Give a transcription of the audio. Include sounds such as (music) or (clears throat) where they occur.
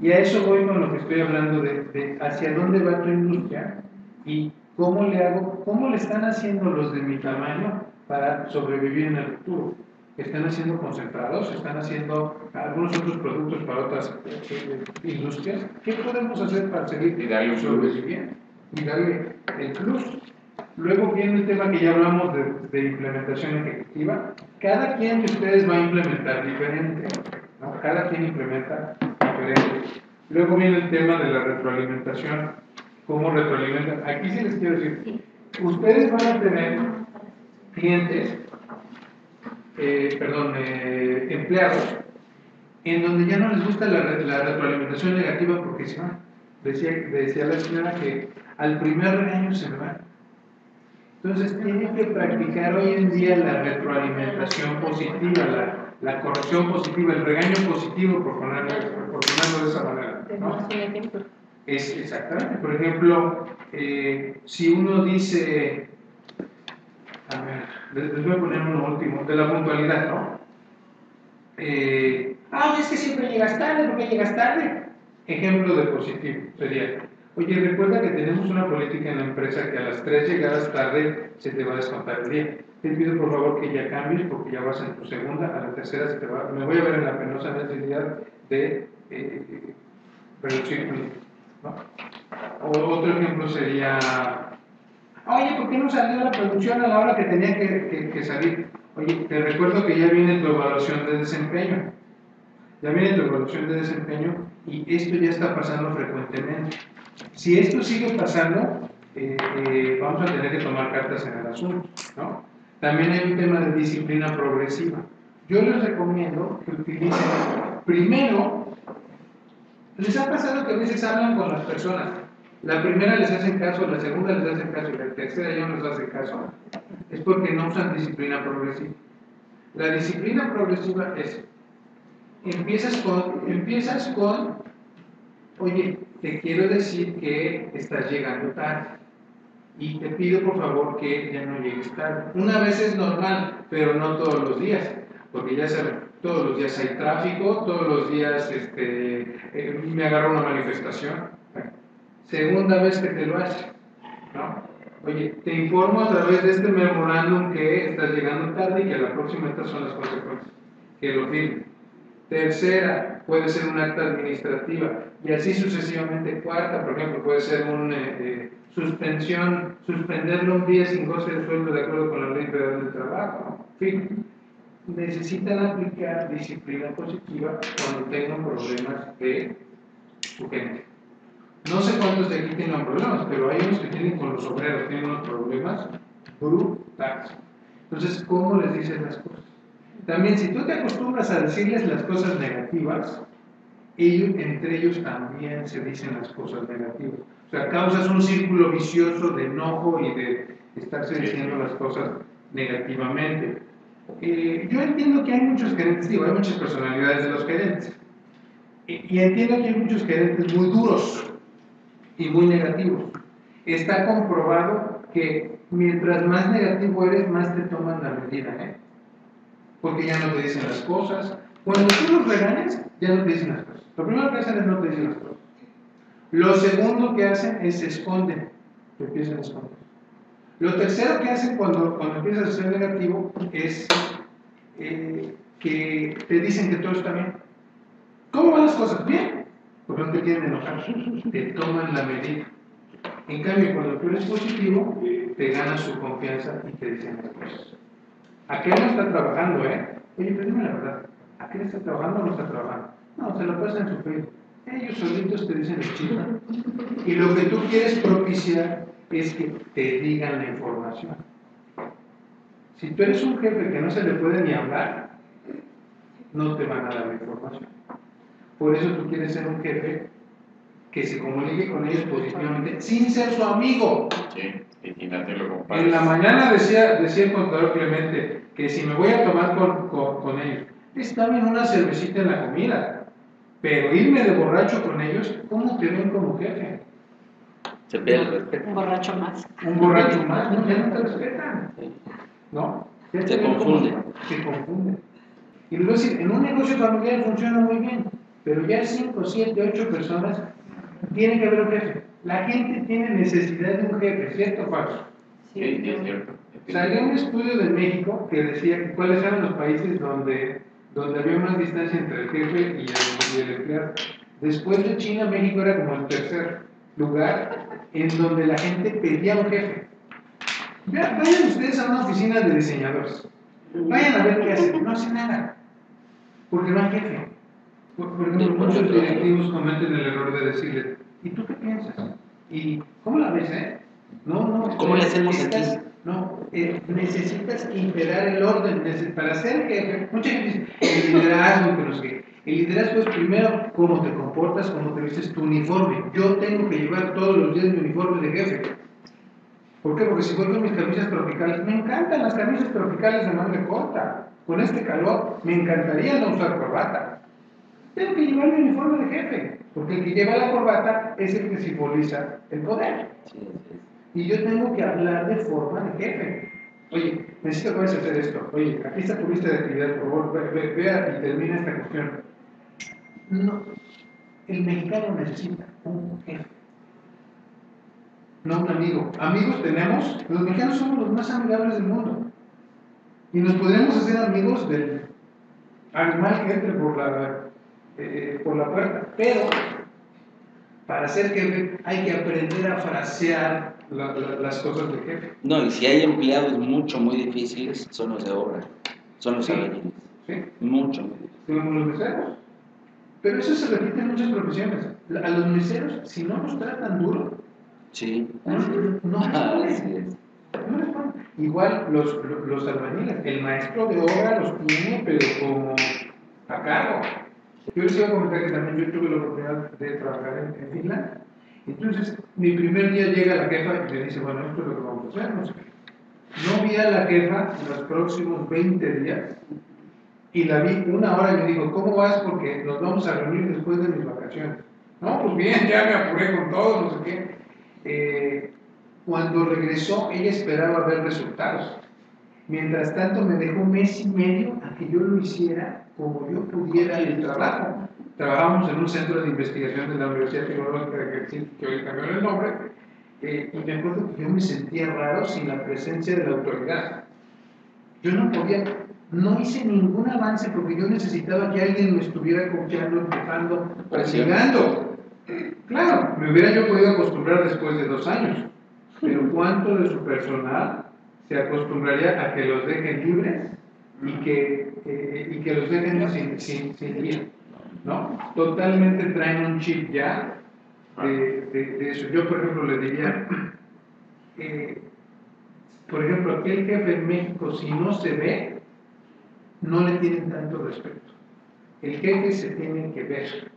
Y a eso voy con lo que estoy hablando de, de hacia dónde va tu industria y cómo le hago, cómo le están haciendo los de mi tamaño para sobrevivir en el futuro. Están haciendo concentrados, están haciendo algunos otros productos para otras eh, industrias. ¿Qué podemos hacer para seguir Y darle un sobreviviendo? Y darle el plus. Luego viene el tema que ya hablamos de, de implementación ejecutiva. Cada quien de ustedes va a implementar diferente. ¿no? Cada quien implementa Luego viene el tema de la retroalimentación. ¿Cómo retroalimentan? Aquí sí les quiero decir, ustedes van a tener clientes, eh, perdón, eh, empleados, en donde ya no les gusta la retroalimentación negativa porque se van. Decía, decía la señora que al primer regaño se me van. Entonces tienen que practicar hoy en día la retroalimentación positiva, la, la corrección positiva, el regaño positivo, por ponerlo, por ponerlo de esa manera. Es exactamente. Por ejemplo, eh, si uno dice, a ver, les, les voy a poner uno último, de la puntualidad, ¿no? Eh, ah, es que siempre llegas tarde, ¿por qué llegas tarde? Ejemplo de positivo sería, oye, recuerda que tenemos una política en la empresa que a las 3 llegadas tarde se te va a descontar el día. Te pido por favor que ya cambies porque ya vas en tu segunda, a la tercera se te va, me voy a ver en la penosa necesidad de eh, reducir mi ¿no? Otro ejemplo sería, oye, ¿por qué no salió la producción a la hora que tenía que- que salir? Oye, te recuerdo que ya viene tu evaluación de desempeño. Ya viene tu evaluación de desempeño y esto ya está pasando frecuentemente. Si esto sigue pasando, eh, eh, vamos a tener que tomar cartas en el asunto, ¿no? También hay un tema de disciplina progresiva. Yo les recomiendo que utilicen primero ¿Les ha pasado que a veces hablan con las personas? La primera les hacen caso, la segunda les hacen caso y la tercera ya no les hace caso. Es porque no usan disciplina progresiva. La disciplina progresiva es, empiezas con, empiezas con, oye, te quiero decir que estás llegando tarde y te pido por favor que ya no llegues tarde. Una vez es normal, pero no todos los días, porque ya saben, todos los días hay tráfico, todos los días este, eh, me agarró una manifestación. Segunda vez que te lo hace, ¿no? Oye, te informo a través de este memorándum que estás llegando tarde y que a la próxima estas son las consecuencias. Que lo firme. Tercera, puede ser un acta administrativa y así sucesivamente. Cuarta, por ejemplo, puede ser una suspensión, suspenderlo un día sin goce de sueldo de acuerdo con la ley federal del trabajo. Fin, necesitan aplicar disciplina positiva cuando tengan problemas de gente. No sé cuántos de aquí tengan problemas, pero hay unos que tienen con los obreros, tienen unos problemas brutales. Entonces, ¿cómo les dices las cosas? También, si tú te acostumbras a decirles las cosas negativas, ellos, entre ellos también se dicen las cosas negativas. O sea, causas un círculo vicioso de enojo y de estarse diciendo las cosas negativamente. Eh, yo entiendo que hay muchos gerentes, digo, hay muchas personalidades de los gerentes. Y, y entiendo que hay muchos gerentes muy duros y muy negativos. Está comprobado que mientras más negativo eres, más te toman la medida, ¿eh? Porque ya no te dicen las cosas. Cuando tú los regañas, ya no te dicen las cosas. Lo primero que hacen es no te dicen las cosas. Lo segundo que hacen es se esconden, te empiezan a esconder. Lo tercero que hacen cuando, cuando empiezas a ser negativo es eh, que te dicen que todo está bien. ¿Cómo van las cosas? Bien. Porque no te quieren enojar, te toman la medida. En cambio, cuando tú eres positivo, te ganas su confianza y te dicen las cosas. Aquel no está trabajando, ¿eh? Oye, pero dime la verdad. ¿Aquel está trabajando o no está trabajando? No, se lo pasan en su Facebook. Ellos solitos te dicen el chisme. Y lo que tú quieres propiciar es que te digan la información. Si tú eres un jefe que no se le puede ni hablar, no te van a dar la información. Por eso tú quieres ser un jefe que se comunique con ellos positivamente, sin ser su amigo. Sí, y y no te lo. En la mañana decía, decía el contador Clemente que si me voy a tomar con, con, con ellos, es también una cervecita en la comida. Pero irme de borracho con ellos, ¿cómo te ven como jefe? Se pierde el respeto. Un borracho más. Un borracho más, ¿no? ya no te respetan. ¿No? Ya Se como- confunde. Se confunde. Y luego decir, en un negocio familiar funciona muy bien. pero ya 5, 7, 8 personas, tiene que haber un jefe. La gente tiene necesidad de un jefe, ¿cierto o falso? Sí, sí, es cierto. Salió un estudio de México que decía que cuáles eran los países donde, donde había más distancia entre el jefe y el, y el empleado. Después de China, México era como el tercer lugar en donde la gente pedía un jefe. Vayan ustedes a una oficina de diseñadores. Vayan a ver qué hacen. No hacen nada. Porque no hay jefe. Por, por ejemplo, muchos directivos cometen el error de decirle, ¿y tú qué piensas? ¿Y cómo la ves, eh? No, no. ¿Cómo le hacemos aquí? No, eh, necesitas imperar el orden. Para ser jefe, mucha gente dice, el liderazgo, que no sé qué. El liderazgo es primero cómo te comportas, cómo te vistes tu uniforme. Yo tengo que llevar todos los días mi uniforme de jefe. ¿Por qué? Porque si voy con mis camisas tropicales, me encantan las camisas tropicales de manga corta. Con este calor, me encantaría no usar corbata. Tengo que llevar mi uniforme de jefe, porque el que lleva la corbata es el que simboliza el poder. Sí, sí. Y yo tengo que hablar de forma de jefe. Oye, necesito que hacer esto. Oye, aquí está tu lista de actividades, por favor, ve- ve- vea y termina esta cuestión. No, el mexicano necesita un jefe, no un amigo. Amigos tenemos, los mexicanos somos los más amigables del mundo. Y nos podríamos hacer amigos del animal que entre por la, eh, por la puerta. Pero para ser jefe hay que aprender a frasear la- la- las cosas de jefe. No, y si hay empleados mucho, muy difíciles, son los de obra. Son los Sí. albañiles. ¿sí? Mucho. Tenemos los meseros. Pero eso se repite en muchas profesiones. A los meseros, si no los tratan duro, Sí. no, no (laughs) Así responden. es. No responden. Igual los, los, los albañiles, el maestro de obra los tiene, pero como a cargo. Yo les iba a comentar que también yo tuve la oportunidad de trabajar en, en Finlandia. Entonces, mi primer día llega la jefa y me dice, bueno, esto es lo que vamos a hacer, no sé vi a la jefa los próximos 20 días y la vi una hora y me dijo, ¿cómo vas? Porque nos vamos a reunir después de mis vacaciones. No, pues bien, ya me apuré con todo, no sé qué. Eh, cuando regresó, ella esperaba ver resultados. Mientras tanto, me dejó mes y medio a que yo lo hiciera como yo pudiera el trabajo. Trabajamos en un centro de investigación de la Universidad Tecnológica de Helsinki, que hoy cambiaron el nombre, eh, y me acuerdo que yo me sentía raro sin la presencia de la autoridad. Yo no podía, no hice ningún avance porque yo necesitaba que alguien me estuviera coachando, empujando, presionando. Claro, me hubiera yo podido acostumbrar después de dos años, pero ¿cuánto de su personal se acostumbraría a que los dejen libres y que, eh, y que los dejen sin, sin, sin guía? ¿No? Totalmente traen un chip ya de, de- de eso. Yo, por ejemplo, le diría, (clears throat) eh, por ejemplo, aquel jefe en México, si no se ve, no le tienen tanto respeto. El jefe se tiene que ver.